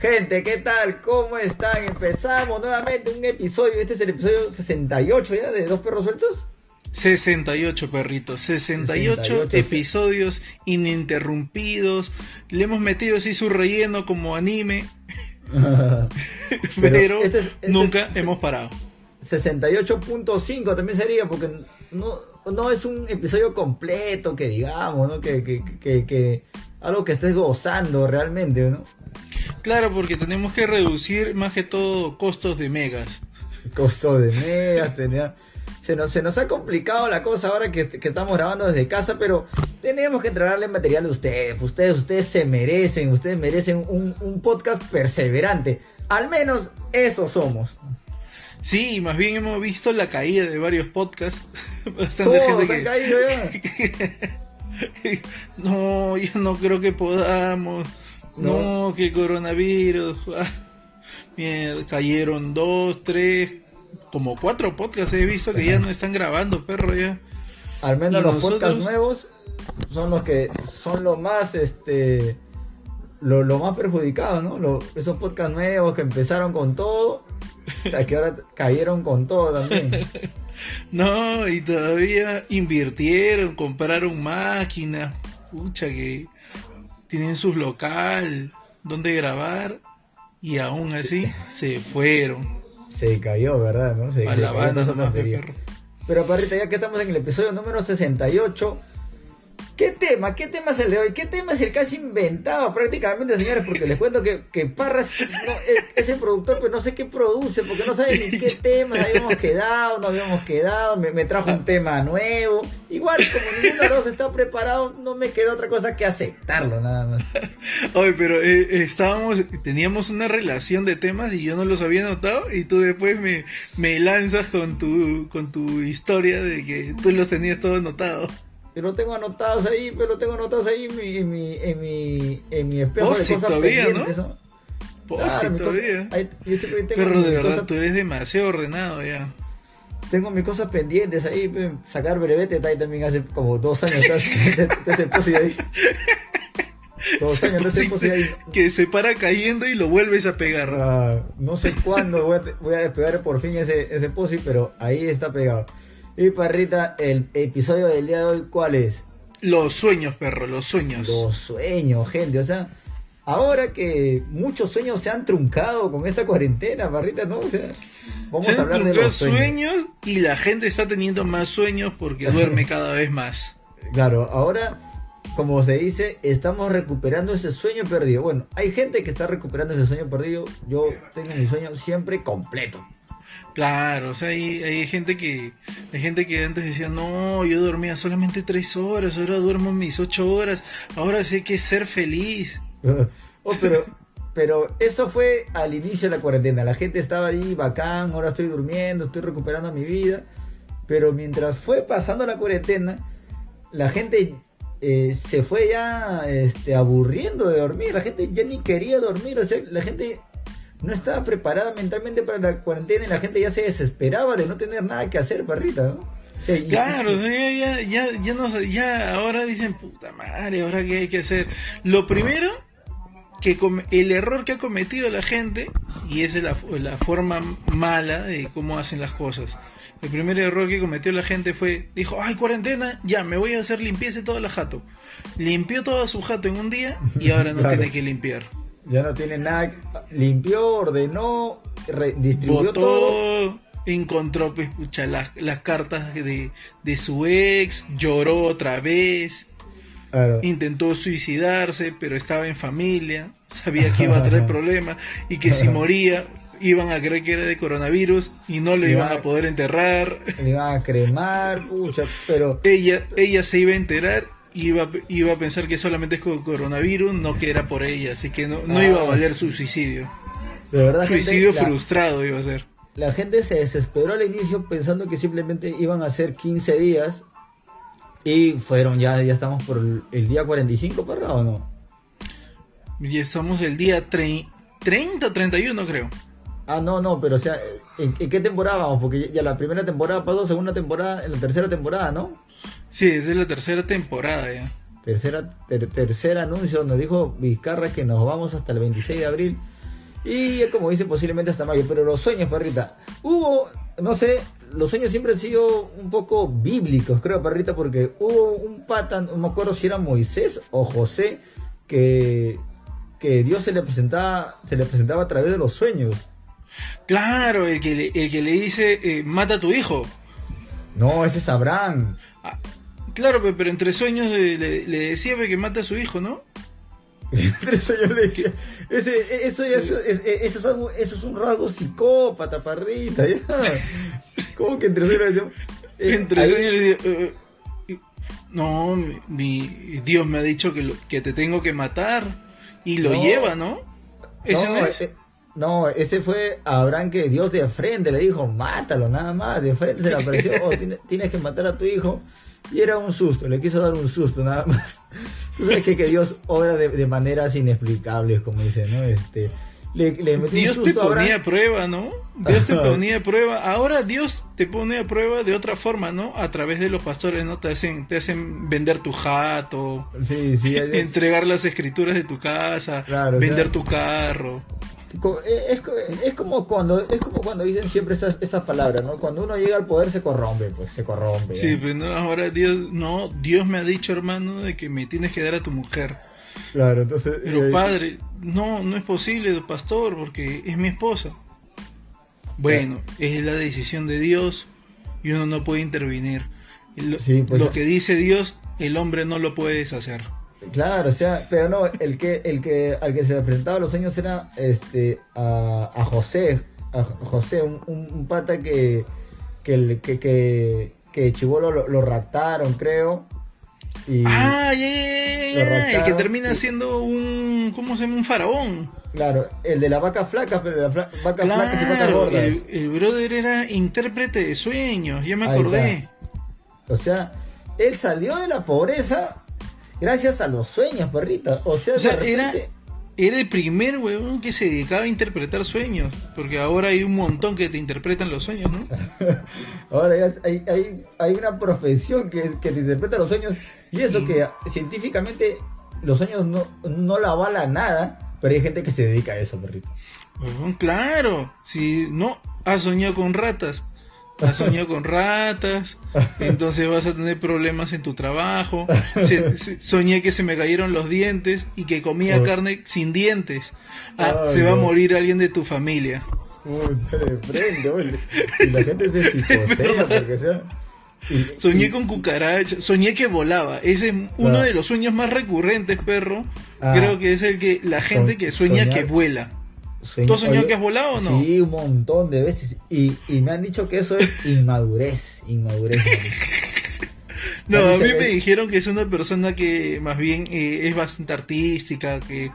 Gente, ¿qué tal? ¿Cómo están? Empezamos nuevamente un episodio. Este es el episodio 68 ya de Dos Perros Sueltos. 68 perritos, 68, 68 episodios ininterrumpidos. Le hemos metido así su relleno como anime. pero, este este nunca hemos parado. 68.5 también sería porque no, no es un episodio completo que digamos, ¿no? Que, que, que, que algo que estés gozando realmente, ¿no? Claro, porque tenemos que reducir más que todo costos de megas. Costos de megas, tenía... Se nos, se nos ha complicado la cosa ahora que, estamos grabando desde casa, pero tenemos que entregarle material a ustedes. Ustedes, ustedes se merecen, ustedes merecen un, un podcast perseverante. Al menos eso somos. Sí, más bien hemos visto la caída de varios podcasts. Bastante Todos han caído ya. no, yo no creo que podamos. No, que coronavirus. Ah, mierda, cayeron dos, tres, como cuatro podcasts he visto que ya no están grabando, perro, ya. Al menos los podcasts nuevos son los que son los más, este, lo, más perjudicados, ¿no? esos podcasts nuevos que empezaron con todo, que ahora cayeron con todo también. no, y todavía invirtieron, compraron máquinas, pucha que tienen sus local donde grabar y aún así se fueron. Se cayó, ¿verdad? ¿No? Se, A la banda Pero parrita, ya que estamos en el episodio número 68, ¿Qué tema? ¿Qué tema es el de hoy? ¿Qué tema es el casi inventado prácticamente, señores? Porque les cuento que, que Parras es, el productor, pero no sé qué produce, porque no sabe ni qué temas habíamos quedado, no habíamos quedado, me, trajo un tema nuevo. Igual, como ninguno de los está preparado, no me queda otra cosa que aceptarlo, nada más. Oye, pero eh, estábamos, teníamos una relación de temas y yo no los había notado, y tú después me, me lanzas con tu, con tu historia de que tú los tenías todos notados lo tengo anotados ahí, pero lo tengo anotados ahí en mi, en mi, en mi, en mi espejo de cosas todavía, pendientes. ¿no? todavía. pero de verdad, tú eres demasiado ordenado ya. Tengo mis cosas pendientes ahí, pues, sacar brevete ahí también hace como dos años ese posi ahí. Dos años ahí. Que se para cayendo y lo vuelves a pegar. Ah, no sé cuándo voy a, voy a despegar por fin ese, ese posi, pero ahí está pegado. Y Parrita, el episodio del día de hoy, ¿cuál es? Los sueños, perro, los sueños. Los sueños, gente. O sea, ahora que muchos sueños se han truncado con esta cuarentena, Parrita, ¿no? O sea, vamos a hablar de los sueños. y la gente está teniendo más sueños porque duerme cada vez más. Claro, ahora, como se dice, estamos recuperando ese sueño perdido. Bueno, hay gente que está recuperando ese sueño perdido. Yo tengo mi sueño siempre completo. Claro, o sea, hay, hay, gente que hay gente que antes decía, no, yo dormía solamente tres horas, ahora duermo mis ocho horas, ahora sé que ser feliz. oh, pero, pero eso fue al inicio de la cuarentena, la gente estaba ahí bacán, ahora estoy durmiendo, estoy recuperando mi vida, pero mientras fue pasando la cuarentena, la gente eh, se fue ya este, aburriendo de dormir, la gente ya ni quería dormir, o sea, la gente no estaba preparada mentalmente para la cuarentena y la gente ya se desesperaba de no tener nada que hacer, parrita, ¿no? claro, ya, ya, ya, no ya ahora dicen, puta madre, ahora qué hay que hacer. Lo primero, que el error que ha cometido la gente, y esa es la, la forma mala de cómo hacen las cosas. El primer error que cometió la gente fue, dijo, ay, cuarentena, ya, me voy a hacer limpieza toda la jato. Limpió toda su jato en un día y ahora no tiene que limpiar. Ya no tiene nada. Limpió, ordenó, distribuyó todo. Encontró, pues, las, las cartas de, de, su ex, lloró otra vez. Intentó suicidarse, pero estaba en familia, sabía que iba a traer problemas y que si moría iban a creer que era de coronavirus y no lo iban a poder enterrar. Le iban a cremar, pucha, pero... Ella, ella se iba a enterar iba, iba a pensar que solamente es con coronavirus, no que era por ella, así que no, no iba a ah, valer su suicidio. De verdad, suicidio frustrado iba a ser. La gente se desesperó al inicio pensando que simplemente iban a ser 15 días y fueron ya, ya estamos por el, día 45, para o no? Ya estamos el día 30, 31 creo. Ah, no, no, pero o sea, ¿en, qué temporada vamos? Porque ya la primera temporada pasó, segunda temporada, en la tercera temporada, ¿no? Sí, es de la tercera temporada ya. Tercera, tercer anuncio donde dijo Vizcarra que nos vamos hasta el 26 de abril. Y como dicen, posiblemente hasta mayo. Pero los sueños, perrita. Hubo, no sé, los sueños siempre han sido un poco bíblicos, creo, perrita, porque hubo un pata, no me acuerdo si era Moisés o José, que, que Dios se le presentaba, se le presentaba a través de los sueños. Claro, el que le, el que le dice, eh, mata a tu hijo. No, ese es Abraham. Ah, claro, pe- pero entre sueños le, le- le decía que mata a su hijo, ¿no? Entre sueños le decía, ese, eso, ya es, es- eso, es un, eso es un rasgo psicópata, parrita, ya. ¿Cómo que entre sueños le decía? Eh, Entre ahí- sueños le decía, "Eh, eh, no, mi, mi- Dios me ha dicho que, lo- que te tengo que matar. Y lo No. lleva, ¿no? ¿Ese no, no es? No, ese fue Abraham que Dios de frente le dijo, mátalo nada más, de frente se le apareció, oh, tienes, tienes que matar a tu hijo. Y era un susto, le quiso dar un susto nada más. Tú sabes que, que Dios obra de, de maneras inexplicables, como dice, ¿no? Este, le, le metió Dios un te susto a ponía a prueba, ¿no? Dios te ponía a prueba. Ahora Dios te pone a prueba de otra forma, ¿no? A través de los pastores, ¿no? Te hacen, te hacen vender tu jato, Sí, sí, entregar las escrituras de tu casa, Claro, o vender sea- tu carro. Eh, Es, co- es como cuando es como cuando dicen siempre esas, esas palabras, ¿no? Cuando uno llega al poder se corrompe, pues se corrompe. Sí, ¿ya? pero no, ahora Dios, no, Dios me ha dicho, hermano, de que me tienes que dar a tu mujer. Claro, entonces. Pero eh, padre, no, no es posible, pastor, porque es mi esposa. Bueno, es la decisión de Dios y uno no puede intervenir. Lo, Sí, pues- lo que dice Dios, el hombre no lo puede deshacer. Claro, o sea, pero no, el que, el que al que se le presentaba los sueños era este a, a José, a José, un, un- un pata que que que, que, que Chibolo lo, lo raptaron, creo. Y ah, ya, el que termina siendo un, ¿cómo se llama? Un faraón. claro, el de la vaca flaca, pero de la fla- vaca y vacas Claro, gordas. el, el brother era intérprete de sueños, ya me Ahí acordé. O sea, él salió de la pobreza gracias a los sueños, perrita. O sea, O sea, era, el primer huevón que se dedicaba a interpretar sueños. Porque ahora hay un montón que te interpretan los sueños, ¿no? Ahora ya hay, hay, hay una profesión que, que te interpreta los sueños y eso que científicamente los sueños no, no la avala nada, pero hay gente que se dedica a eso, perrito. Huevón, claro. Si no, has soñado con ratas. Has soñado con ratas, entonces vas a tener problemas en tu trabajo. Se- se- soñé que se me cayeron los dientes y que comía carne sin dientes. Ah, Ay, se va a morir alguien de tu familia. Uy, de frente, oye. Y la gente se psicosea porque sea. y- Soñé y- con cucarachas, soñé que volaba. Ese es uno Claro. de los sueños más recurrentes, perro. Ah. Creo que es el que la gente So- que sueña soñar- que vuela. ¿Tú has soñado oye, que has volado o no? Sí, un montón de veces. Y, y me han dicho que eso es inmadurez. Inmadurez. No, a mí me dijeron que es una persona que más bien eh, es bastante artística, que,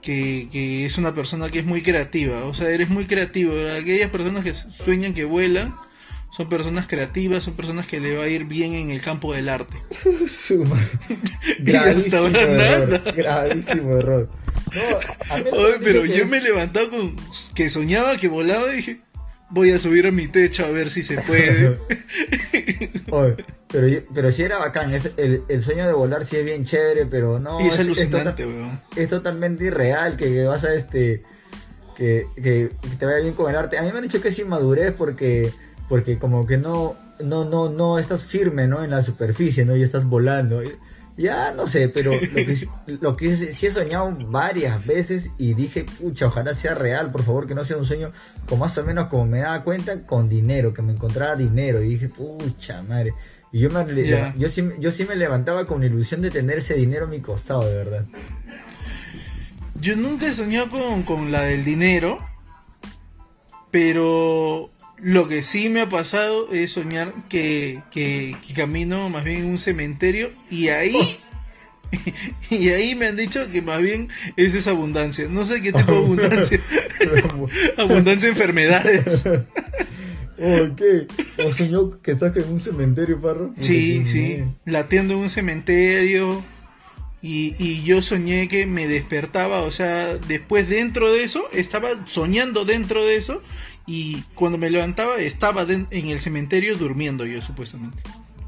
que, que es una persona que es muy creativa. O sea, eres muy creativo. Aquellas personas que sueñan que vuelan son personas creativas, son personas que le va a ir bien en el campo del arte. Gravísimo error. Gravísimo error. No, a mí Oye, pero yo es- me he levantado con que soñaba que volaba y dije, voy a subir a mi techo a ver si se puede. Oye, pero, yo- pero sí era bacán. Es, el, el sueño de volar sí es bien chévere, pero no. y es es, alucinante, tota- weón. es totalmente irreal que, vas a este. Que, que, que te vaya bien con el arte. A mí me han dicho que es inmadurez porque. Porque como que no. No, no, no estás firme, ¿no? En la superficie, ¿no? Y estás volando. Ya no sé, pero lo que, lo que sí sí he soñado varias veces y dije, pucha, ojalá sea real, por favor, que no sea un sueño con más o menos como me daba cuenta, con dinero, que me encontraba dinero. Y dije, pucha, madre. Y yo, me, Ya. yo, sí, yo sí me levantaba con la ilusión de tener ese dinero a mi costado, de verdad. Yo nunca he soñado con, con la del dinero, pero lo que sí me ha pasado es soñar que, que, que camino más bien en un cementerio y ahí... Y ahí me han dicho que más bien eso es abundancia. No sé qué tipo de abundancia. abundancia de enfermedades. ok, ¿o soñó que estás en un cementerio, parro? Sí, sí. Latiendo en un cementerio. Y, y yo soñé que me despertaba, o sea, después dentro de eso, estaba soñando dentro de eso. Y cuando me levantaba, estaba en el cementerio durmiendo yo, supuestamente.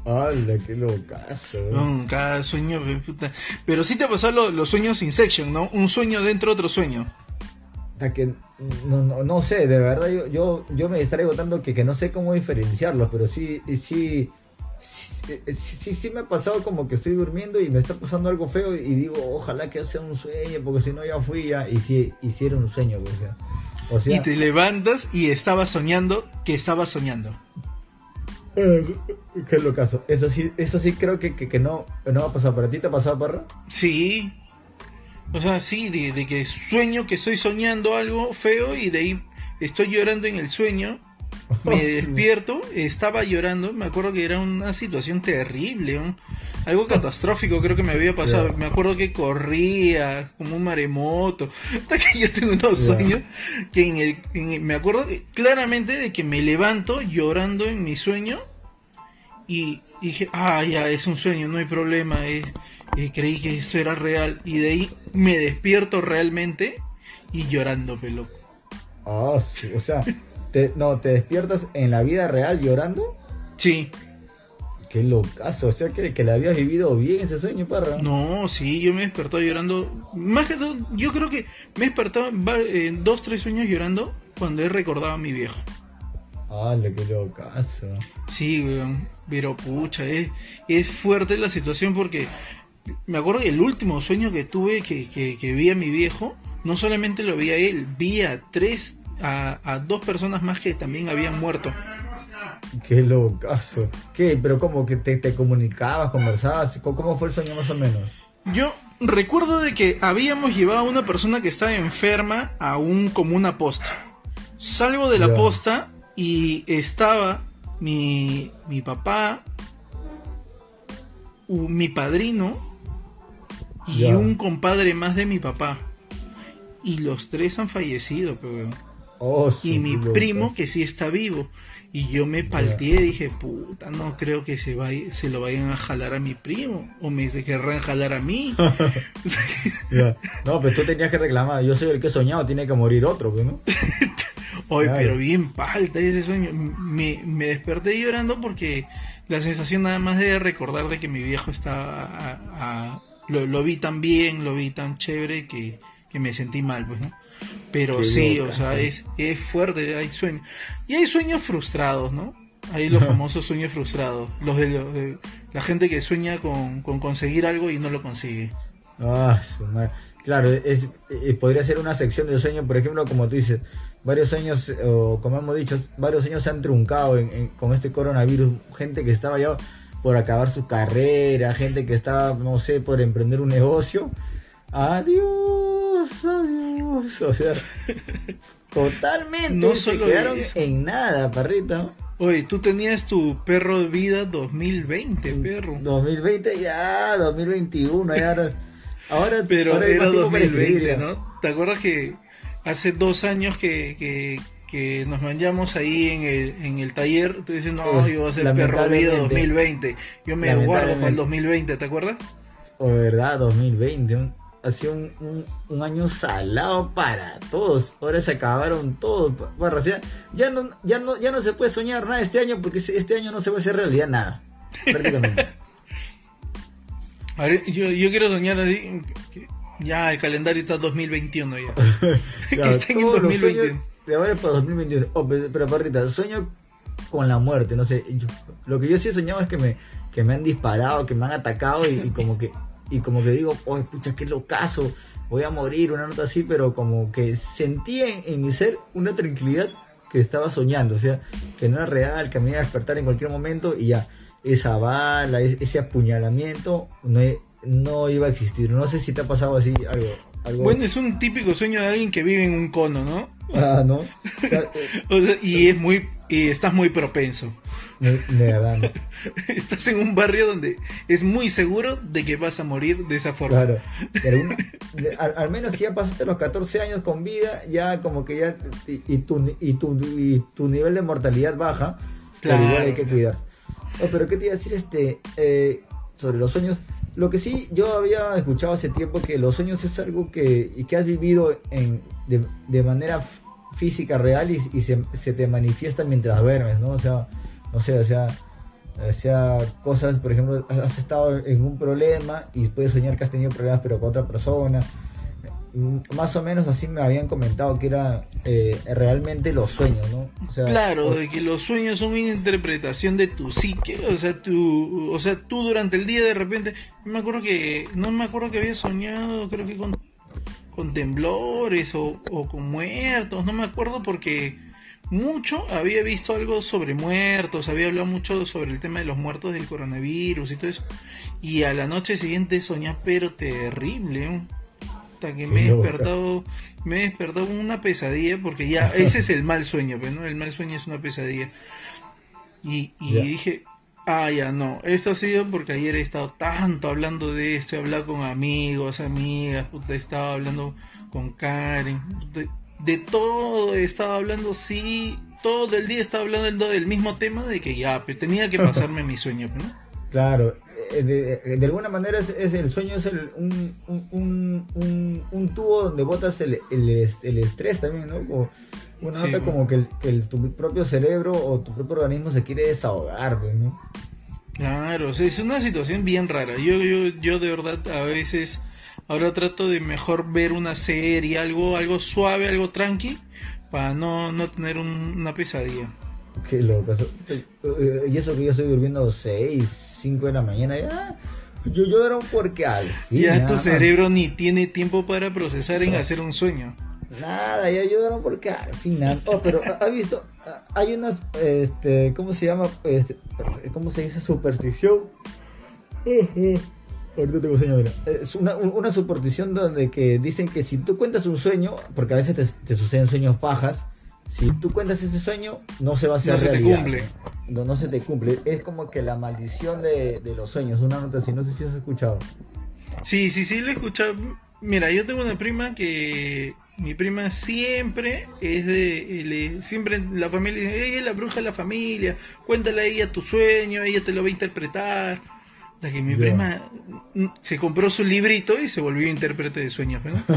¡Hala, qué locazo! eh. No, cada sueño, puta. Pero sí te pasó lo- los sueños Inception, ¿no? Un sueño dentro de otro sueño. que no, no, no, sé, de verdad yo, yo, yo me distraigo tanto que, que no sé cómo diferenciarlos, pero sí, sí, sí, sí, me ha pasado como que estoy durmiendo y me está pasando algo feo y digo, ojalá que sea un sueño, porque si no ya fui ya, y si, hiciera un sueño, pues, o sea, y te levantas y estabas soñando que estabas soñando. Eh, qué locazo. Eso sí, eso sí creo que, que, no, no va a pasar. ¿Para ti te ha pasado, Parra? Sí, o sea, sí, de, que sueño que estoy soñando algo feo y de ahí estoy llorando en el sueño. Me despierto, estaba llorando, me acuerdo que era una situación terrible, algo catastrófico creo que me había pasado. Me acuerdo que corría como un maremoto. Hasta que yo tengo unos sueños que en el, me acuerdo claramente de que me levanto llorando en mi sueño y dije, ah, ya, es un sueño, no hay problema, es y creí que eso era real y de ahí me despierto realmente y llorando, pelo. Ah, sí, o sea, te, no, ¿te despiertas en la vida real llorando? Sí. Qué locazo, o sea, que, que le habías vivido bien ese sueño, parra. No, sí, yo me he despertado llorando. Más que todo, yo creo que me he despertado en dos, tres sueños llorando cuando he recordado a mi viejo. Ah, qué locazo. Sí, weón. Pero pucha, es, es fuerte la situación porque me acuerdo que el último sueño que tuve que, que, vi a mi viejo, no solamente lo vi a él, vi a tres, a, dos personas más que también habían muerto. Qué locazo. ¿Qué? ¿Pero cómo? ¿Que te, te comunicabas, conversabas? ¿Cómo fue el sueño más o menos? Yo recuerdo de que habíamos llevado a una persona que estaba enferma a un como una posta. Salgo de la posta y estaba mi, mi papá, mi padrino y un compadre más de mi papá. Y los tres han fallecido, pero... Oh, y mi primo que sí está vivo. Y yo me palteé, dije, puta, no creo que se, vaya, se lo vayan a jalar a mi primo. O me querrán jalar a mí. No, pero tú tenías que reclamar. Yo soy el que he soñado, tiene que morir otro, pues, ¿no? Oye, pero bien palta ese sueño. Me, me desperté llorando porque la sensación nada más de recordar de que mi viejo estaba a, lo, vi tan bien, lo vi tan chévere que, me sentí mal, pues, ¿no? Pero sí, o sea, es, es fuerte, hay sueños. Y hay sueños frustrados, ¿no? Hay los famosos sueños frustrados, los de, la gente que sueña con, conseguir algo y no lo consigue. Ah, claro, es, eh, podría ser una sección de sueños, por ejemplo, como tú dices, varios sueños, o como hemos dicho, varios sueños se han truncado con este coronavirus, gente que estaba ya por acabar su carrera, gente que estaba, no sé, por emprender un negocio. Adiós, O sea, totalmente no se quedaron en nada, perrita. Oye, tú tenías tu perro de vida 2020, perro. 2020 ya, 2021, ya ahora. ahora Pero era 2020, ¿no? ¿Te acuerdas que hace dos años que, que nos manchamos ahí en el, en el taller, tú dices, no, pues, yo voy a ser perro vida 2020. Yo me guardo para el 2020, ¿te acuerdas? O verdad, 2020. Ha sido un, un, año salado para todos. Ahora se acabaron todos. Bueno, ya no, ya no, ya no se puede soñar nada este año porque este año no se puede hacer realidad nada. Prácticamente. A ver, yo, yo quiero soñar así. ya el calendario está 2021 ya. que está en 2021 de ahora para 2021. Oh, pero, parrita, sueño con la muerte, no sé. lo que yo sí he soñado es que me, que me han disparado, que me han atacado y, como que y como que digo, oh, escucha, qué locazo, voy a morir, una nota así, pero como que sentí en, mi ser una tranquilidad que estaba soñando, o sea, que no era real, que me iba a despertar en cualquier momento y ya, esa bala, ese apuñalamiento no, no iba a existir. No sé si te ha pasado así algo. algo... Bueno, es un típico sueño de alguien que vive en un cono, ¿no? Ah, ¿no? y es muy y estás muy propenso. Verdad, Estás en un barrio donde es muy seguro de que vas a morir de esa forma. Claro. al, menos si ya pasaste los 14 años con vida, ya como que ya y, tu, y, tu, y tu nivel de mortalidad baja, claro, pero igual hay que cuidar. Oh, pero qué te iba a decir este eh, sobre los sueños. Lo que sí, yo había escuchado hace tiempo que los sueños es algo que, y que has vivido en, de, de manera física real y, se, se, te manifiesta mientras duermes, ¿no? O sea, no sé, o sea, o sea, cosas, por ejemplo, has estado en un problema y puedes soñar que has tenido problemas pero con otra persona. mm, más o menos así me habían comentado que era eh, realmente los sueños, ¿no? claro, de que los sueños son una interpretación de tu psique, o sea, tú, o sea, tú durante el día de repente, me acuerdo que, no me acuerdo que había soñado, creo que con, con temblores o, o con muertos, no me acuerdo porque mucho, había visto algo sobre muertos, había hablado mucho sobre el tema de los muertos del coronavirus y todo eso. Y a la noche siguiente soñé, pero terrible. Hasta que me he despertado, me he despertado una pesadilla, porque ya, ese es el mal sueño, pues, ¿no? El mal sueño es una pesadilla. Y, dije, ah, ya no, esto ha sido porque ayer he estado tanto hablando de esto, he hablado con amigos, amigas, puta, he estado hablando con Karen, de todo estaba hablando, sí, todo el día estaba hablando del mismo tema, de que ya, pues, tenía que pasarme mi sueño, ¿no? Claro, eh, de, alguna manera es, el sueño es el, un, un, un, un, tubo donde botas el, el, estrés también, ¿no? Como una nota como que, el, tu propio cerebro o tu propio organismo se quiere desahogar, ¿no? Claro, es una situación bien rara. Yo, yo, yo de verdad a veces Ahora trato de mejor ver una serie, algo, algo suave, algo tranqui, para no, no tener una pesadilla. Qué loco. Eh, y eso que yo estoy durmiendo 6, 5 de la mañana, ya. Yo lloro porque al fin. Ya tu cerebro ni tiene tiempo para procesar en hacer un sueño. Nada, ya lloraron porque al final. Oh, pero ha visto, hay unas, este, ¿cómo se llama? Este, ¿Cómo se dice? Superstición. Ahorita tengo sueño, mira. Es una, una superstición donde que dicen que si tú cuentas un sueño, porque a veces te, suceden sueños pajas, si tú cuentas ese sueño, no se va a hacer no Se te cumple. No, no se te cumple. Es como que la maldición de, los sueños. Una nota así, no sé si has escuchado. Sí, sí, sí, lo he escuchado. Mira, yo tengo una prima que mi prima siempre es de siempre la familia dice ella es la bruja de la familia cuéntale a ella tu sueño ella te lo va a interpretar de que mi prima se compró su librito y se volvió intérprete de sueños, ¿no?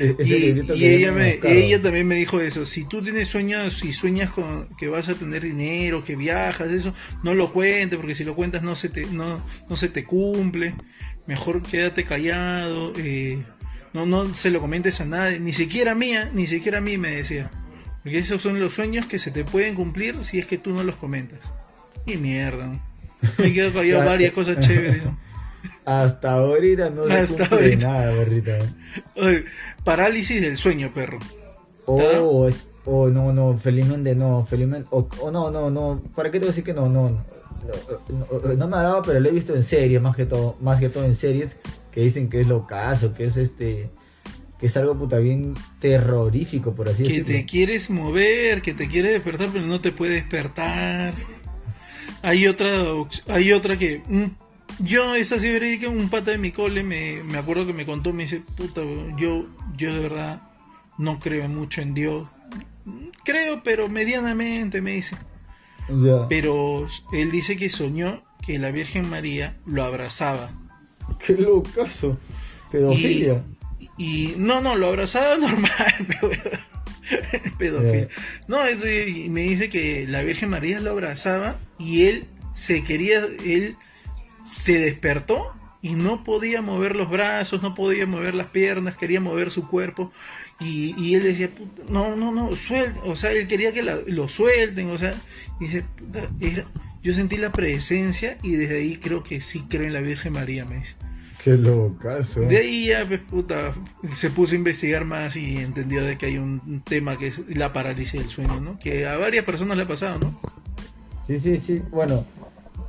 E-, y, ella, me, ella también me dijo eso, si tú tienes sueños y sueñas con que vas a tener dinero, que viajas, eso, no lo cuentes, porque si lo cuentas no se te, no, no se te cumple, mejor quédate callado, eh, no, no se lo comentes a nadie, ni siquiera a mí, ¿eh? ni siquiera a mí me decía, porque esos son los sueños que se te pueden cumplir si es que tú no los comentas. Y mierda, Me quedo callado varias cosas chéveres. Hasta ahorita no Hasta ahorita. nada, perrita. parálisis del sueño, perro. Oh, oh, no, no, felizmente no, felizmente, o oh, no, no, no, ¿para qué te voy a decir que no, no, no, no, me ha dado, pero lo he visto en series, más que todo, más que todo en series, que dicen que es lo caso, que es este, que es algo puta bien terrorífico, por así decirlo. Que te quieres mover, que te quieres despertar, pero no te puede despertar. Hay otra, hay otra que yo esa sí verídica, un pata de mi cole me, me acuerdo que me contó, me dice, puta, yo, yo de verdad no creo mucho en Dios. Creo, pero medianamente me dice. Pero él dice que soñó que la Virgen María lo abrazaba. Qué locazo. Pedofilia. Y, y no, no, lo abrazaba normal, pedofilia. No, y me dice que la Virgen María lo abrazaba y él se quería, él se despertó y no podía mover los brazos, no podía mover las piernas, quería mover su cuerpo y, él decía, no, no, no, suelten, o sea, él quería que lo suelten, o sea, dice, yo sentí la presencia y desde ahí creo que sí creo en la Virgen María, me dice. Qué locazo. De ahí ya, pues, puta, se puso a investigar más y entendió de que hay un tema que es la parálisis del sueño, ¿no? Que a varias personas le ha pasado, ¿no? Sí, sí, sí. Bueno,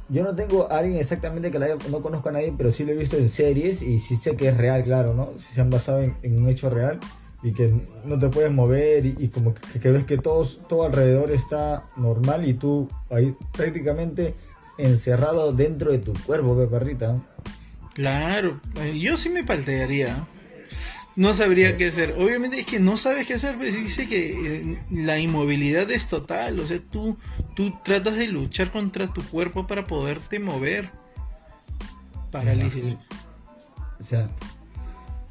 yo no tengo a alguien exactamente que la haya, no conozco a nadie, pero sí lo he visto en series y sí sé que es real, claro, ¿no? Se han basado en, un hecho real y que no te puedes mover y, como que, ves que todos, todo alrededor está normal y tú ahí prácticamente encerrado dentro de tu cuerpo, perrita. Claro, eh, yo sí me paltearía. No sabría qué hacer. Obviamente es que no sabes qué hacer, pero dice que eh, la inmovilidad es total. O sea, tú, tú tratas de luchar contra tu cuerpo para poderte mover. Parálisis. O sea,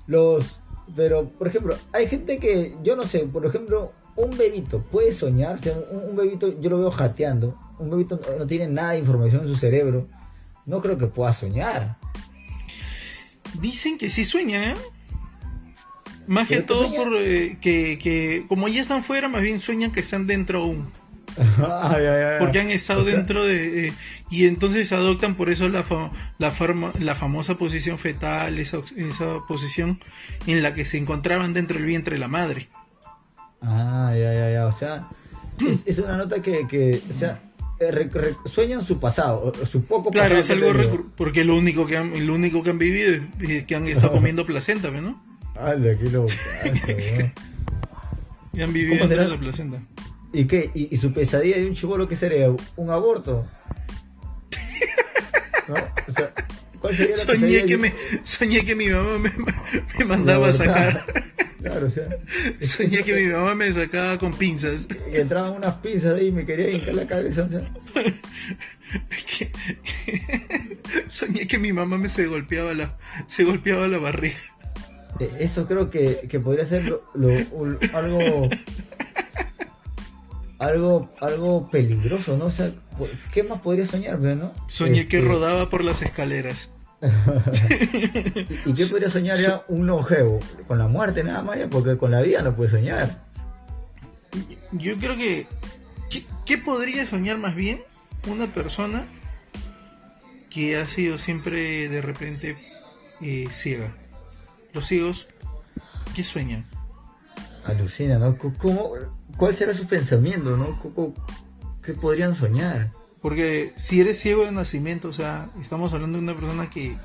los. Pero, por ejemplo, hay gente que, yo no sé, por ejemplo, un bebito puede soñar. O sea, un, bebito, yo lo veo jateando. Un bebito no tiene nada de información en su cerebro. No creo que pueda soñar. Dicen que sí sueña, ¿eh? Más que ¿Pero qué todo por eh, que, que como ya están fuera, más bien sueñan que están dentro aún. Porque han estado O sea, dentro de... eh, y entonces adoptan por eso la, fa- la, farma- la famosa posición fetal, esa, esa posición en la que se encontraban dentro del vientre de la madre. Ah, ya, ya, ya. O sea, es, es una nota que, que o sea, eh, re- re- sueñan su pasado, su poco Claro, pasado. es que algo porque lo único que han, lo único que han vivido es es que han estado comiendo placenta, ¿no? Ala, qué locazo, weón. Y han vivido ¿Cómo será? la placenta. ¿Y qué? ¿Y, y su pesadilla de un chivolo qué sería? ¿Un aborto? ¿No? O sea, ¿cuál sería la Soñé pesadilla que, de- me, soñé que mi mamá me, me mandaba a sacar. Claro, o sea. Soñé que mi mamá me sacaba con pinzas. Y entraban unas pinzas ahí y me quería hincar la cabeza. O sea, soñé que mi mamá me se golpeaba la, se golpeaba la barriga. Eh, eso creo que, que podría ser lo- lo- un- algo. Algo, algo peligroso, ¿no? O sea, ¿qué más podría soñar, no? Soñé que Este, rodaba por las escaleras. ¿Y qué podría soñar ya un longevo? Con la muerte nada más, ya, porque con la vida no puede soñar. Yo creo que. ¿qué, qué podría soñar más bien una persona que ha sido siempre de repente eh, ciega? Los ciegos, ¿qué sueñan? Alucina, ¿no? ¿Cómo, ¿Cuál será su pensamiento, no? ¿Cómo- ¿Qué podrían soñar? Porque si eres ciego de nacimiento, o sea, estamos hablando de una persona que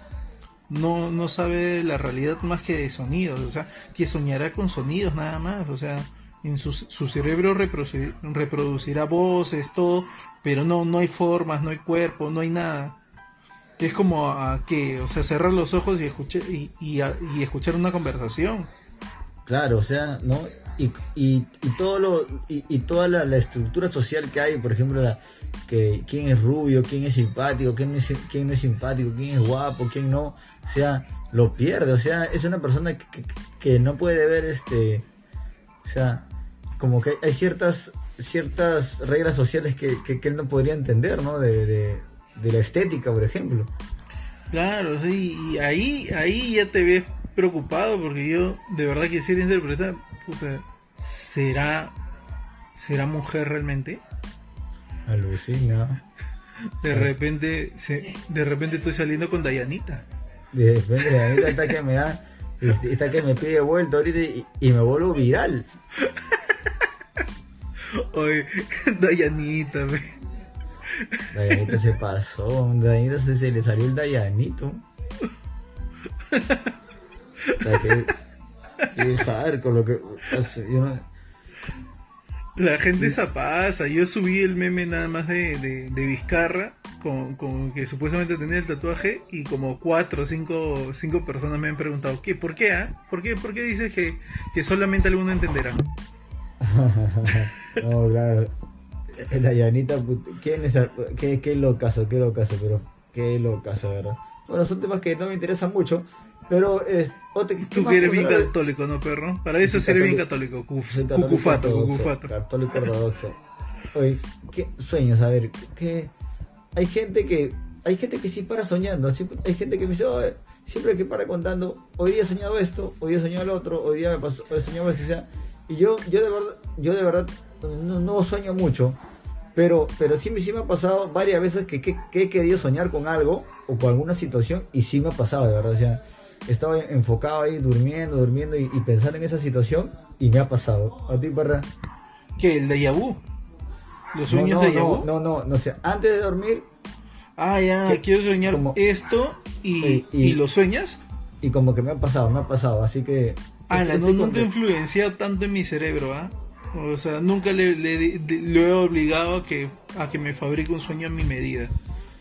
no, no sabe la realidad más que de sonidos, o sea, que soñará con sonidos nada más, o sea, en su, su cerebro reproducir- reproducirá voces, todo, pero no, no hay formas, no hay cuerpo, no hay nada. Es como a que, o sea, cerrar los ojos y escuchar, y, y a- y escuchar una conversación. Claro, o sea, ¿no? Y, y, todo lo y, toda la, estructura social que hay, por ejemplo, la, que quién es rubio, quién es simpático, quién es, quién no es simpático, quién es guapo, quién no, o sea, lo pierde, o sea, es una persona que, que- que no puede ver este, o sea, como que hay ciertas ciertas reglas sociales que, que, que él no podría entender, ¿no? De, de la estética, por ejemplo. Claro, sí, y ahí, ahí ya te ves preocupado porque yo de verdad quisiera interpretar, puta, ¿será, será mujer realmente? Alucina. De repente, se, de repente estoy saliendo con Dayanita. De repente, ahorita está que me da, está que me pide vuelta ahorita y, y me vuelvo viral. Oye, Dayanita, ve. Dayanita se pasó, Dayanita se, se le salió el Dayanito. O sea, que, que hardcore lo que yo no- La gente se pasa. Yo subí el meme nada más de, de, de Vizcarra, con, con que supuestamente tenía el tatuaje, y como cuatro o cinco, cinco personas me han preguntado, ¿qué? ¿Por qué? ah? ¿Por qué, ¿Por qué dices que, que solamente alguno entenderá? no, claro. La Yanita, put- ¿quién es? el- Qué, qué locazo, qué locazo, pero qué locazo, ¿verdad? Bueno, son temas que no me interesan mucho, pero es. otra- ¿qué Tú que eres bien católico, ¿no, perro? Para eso eres bien católico. Cucufato, cucufato. Católico ortodoxo. Oye, ¿qué sueños? A ver, ¿qué? Hay gente que hay gente que sí para soñando. hay gente que me dice, "Oye, siempre que para contando, hoy día he soñado esto, hoy día he soñado lo otro, hoy día me pasó, he soñado esto, o sea, y yo, yo de verdad, yo de verdad no, no sueño mucho, pero, pero sí, me- sí me ha pasado varias veces que, que- que he querido soñar con algo o con alguna situación y sí me ha pasado, de verdad, o sea, estaba enfocado ahí durmiendo, durmiendo y, y pensando en esa situación y me ha pasado. ¿A ti, perra? ¿Qué? ¿El de Yabú? ¿Los No, sueños no, de Yabú? no, no, no, no, o sea, antes de dormir Ah, ya, ¿Qué? quiero soñar Como- esto y, Y- y- lo sueñas. y como que me ha pasado, me ha pasado, así que... Ah, no, nunca contento. influenciado tanto en mi cerebro, ¿ah? O sea, nunca le, he obligado a que, a que me fabrique un sueño a mi medida.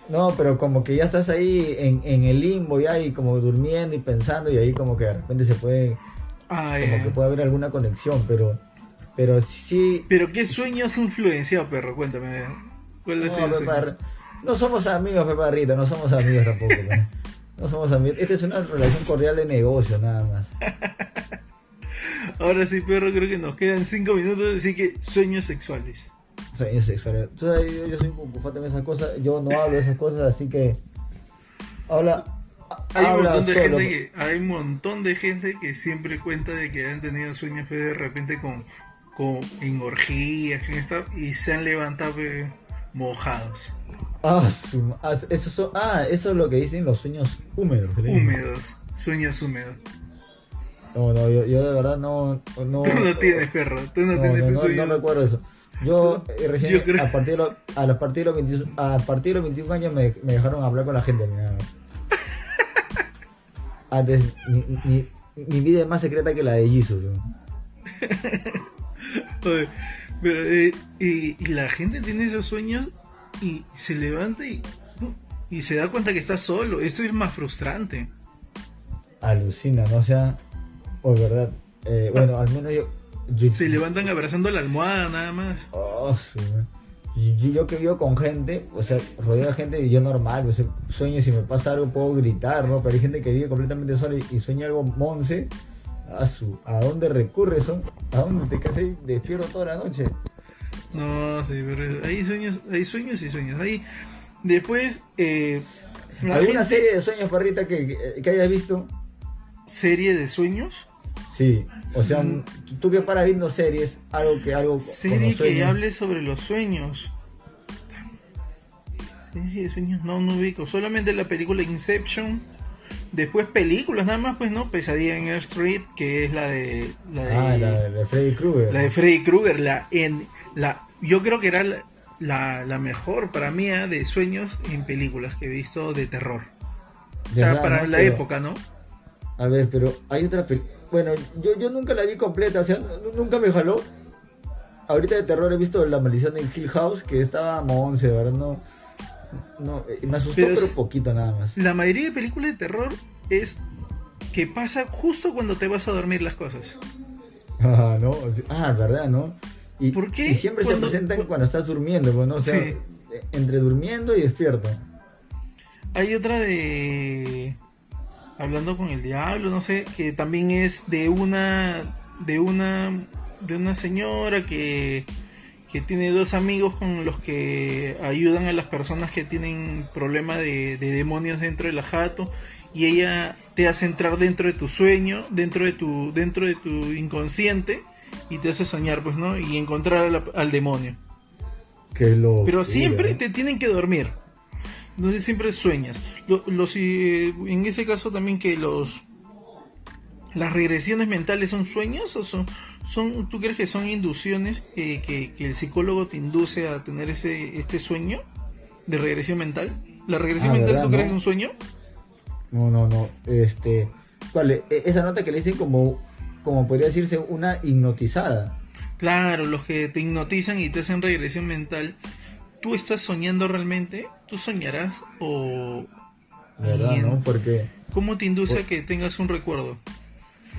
No, pero como que ya estás ahí en, en el limbo ya y como durmiendo y pensando y ahí como que de repente se puede, Ah, como que puede haber alguna conexión, pero, pero sí, Pero ¿qué sueño has influenciado, perro? Cuéntame. ¿Cuál ha no, sido el pe, sueño? par- no somos amigos, Peparrita, no somos amigos tampoco, no somos amigos, esta es una relación cordial de negocio nada más. Ahora sí, perro, creo que nos quedan cinco minutos, así que sueños sexuales. Sueños sexuales. Tú sabes, yo, yo soy un en esas cosas, yo no hablo de esas cosas, así que habla, ha- hay un, habla montón de solo. gente que, hay un montón de gente que siempre cuenta de que han tenido sueños pues, de repente con, con en orgías y se han levantado mojados, Ah, su- ah, eso son- ah, eso es lo que dicen los sueños húmedos. húmedos, sueños húmedos. No, no, yo, yo de verdad no. No, Tú no tienes perro, tú no, no, tienes no, no, recuerdo eso. Yo eh, recién, Yo creo- a, partir de los, a, la- partir de los 21, a partir de los 21 años me, me dejaron hablar con la gente. mira. Antes, mi, mi, mi vida es más secreta que la de. Oye, Pero, eh, y, y la gente tiene esos sueños y se levanta y, y se da cuenta que está solo. Eso es más frustrante. Alucina, ¿no? O sea, o verdad. eh, bueno, al menos yo. yo Se levantan abrazando la almohada nada más. Oh, sí, yo, yo que vivo con gente, o sea, rodeado de gente y yo normal, o sea, sueño si me pasa algo puedo gritar, ¿no? Pero hay gente que vive completamente sola y, y sueña algo monce, a su, ¿a dónde recurre eso? ¿A dónde te ahí despierto toda la noche? No, sí, pero hay sueños, hay sueños y sueños. Hay, después, eh, ¿Alguna gente- serie de sueños, parrita, que, que hayas visto? Serie de sueños, Sí, o sea, Mm. tú- que paras viendo series, algo que algo serie que hable sobre los sueños. Serie de sueños, no, no ubico. Solamente la película Inception. Después películas, nada más, pues no. Pesadilla en Air Street, que es la de. La de, Ah, la de Freddy Krueger. la de Freddy Krueger. La, en, la, yo creo que era la, la, la mejor para mí ah, de sueños en películas que he visto de terror. O sea, ¿Verdad, para no? la Pero- época, ¿no? A ver, pero hay otra película. Bueno, yo, yo nunca la vi completa, o sea, nu- nunca me jaló. Ahorita de terror he visto La Maldición en Hill House, que estaba monce, ¿verdad? No, no, eh, me asustó, Pero pero, poquito nada más. La mayoría de películas de terror es que pasa justo cuando te vas a dormir las cosas. Ah, ¿no? Ah, ¿verdad, no? Y, ¿Por qué? y siempre Cuando- se presentan cuando estás durmiendo, pues, ¿no? O sea, Sí. eh, entre durmiendo y despierto. Hay otra de hablando con el diablo, no sé, que también es de una de una de una señora que que tiene dos amigos con los que ayudan a las personas que tienen problema de, de demonios dentro de la jato y ella te hace entrar dentro de tu sueño, dentro de tu dentro de tu inconsciente y te hace soñar, pues, ¿no? Y encontrar al demonio. Que lo Pero siempre te tienen que dormir. Entonces siempre sueñas. Lo- los, eh, en ese caso también que los las regresiones mentales son sueños o son, son tú crees que son inducciones que, que- que el psicólogo te induce a tener ese este sueño de regresión mental? ¿La regresión Ah, mental ¿verdad, tú crees que es un sueño? No, no, no. Este, ¿cuál? E- Esa nota que le dicen como, como podría decirse una hipnotizada. Claro, los que te hipnotizan y te hacen regresión mental. ¿Tú estás soñando realmente? ¿Tú soñarás o ¿Verdad, Bien. no? Porque, cómo te induce a que tengas un recuerdo?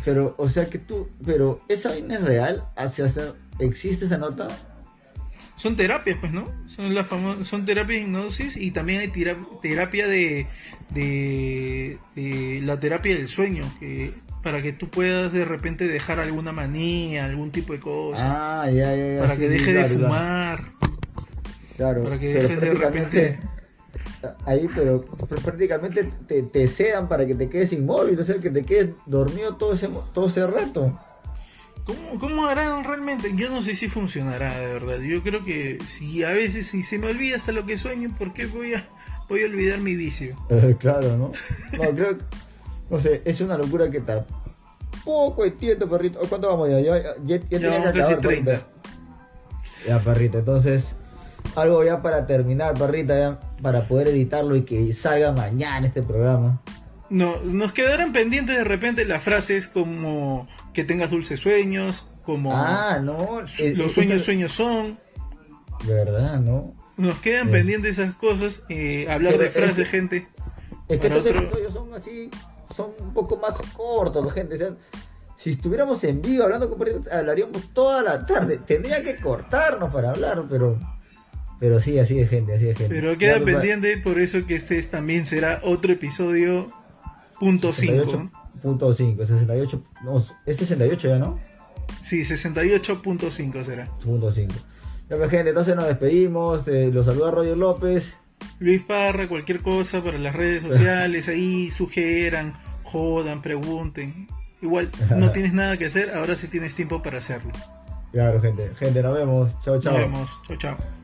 pero, o sea que tú, pero esa vaina es real, hacia, hacia- existe esa nota. Son terapias, pues, ¿no? Son las famo- son terapias de hipnosis y también hay tira- terapia de, de, de la terapia del sueño, que para que tú puedas de repente dejar alguna manía, algún tipo de cosa, Ah, ya, ya, ya. para sí, que deje de claro, fumar. Claro, para que pero de prácticamente ahí, pero, pero prácticamente te, te sedan para que te quedes inmóvil, o sea, que te quedes dormido todo ese todo ese rato. ¿Cómo, ¿Cómo harán realmente? Yo no sé si funcionará, de verdad. Yo creo que si a veces si se me olvida hasta lo que sueño, ¿por qué voy a, voy a olvidar mi vicio? Eh, claro, ¿no? No, creo que, no sé, es una locura que está poco entiendo, perrito. ¿Cuánto vamos ya? Ya, ya, ya Ya tiene que acabar, 30. perrita. Ya, perrita, entonces, algo ya para terminar, perrita, ya, para poder editarlo y que salga mañana este programa. No, nos quedarán pendientes de repente las frases como que tengas dulces sueños, como Ah, no. eh, los eh, sueños sueños son. ¿Verdad, no? Nos quedan Eh. pendientes esas cosas, eh, hablar Pero de es frases, que- gente. Es que estos otro- episodios son así, son un poco más cortos, gente. O sea, si estuviéramos en vivo hablando con hablaríamos toda la tarde. Tendría que cortarnos para hablar, pero. Pero sí, así de gente, así de gente. Pero queda pendiente, por eso que este es- también será otro episodio punto 5. 68.5, 68, no, es 68 ya, ¿no? Sí, 68.5 será. Punto 5. Ya, pues, gente, entonces nos despedimos. eh, los saluda Roger López. Luis Parra, cualquier cosa para las redes sociales, ahí sugieran, jodan, pregunten. Igual no tienes nada que hacer, ahora sí tienes tiempo para hacerlo. Claro, gente. Gente, nos vemos. Chao, chao. Nos vemos. Chao, chao.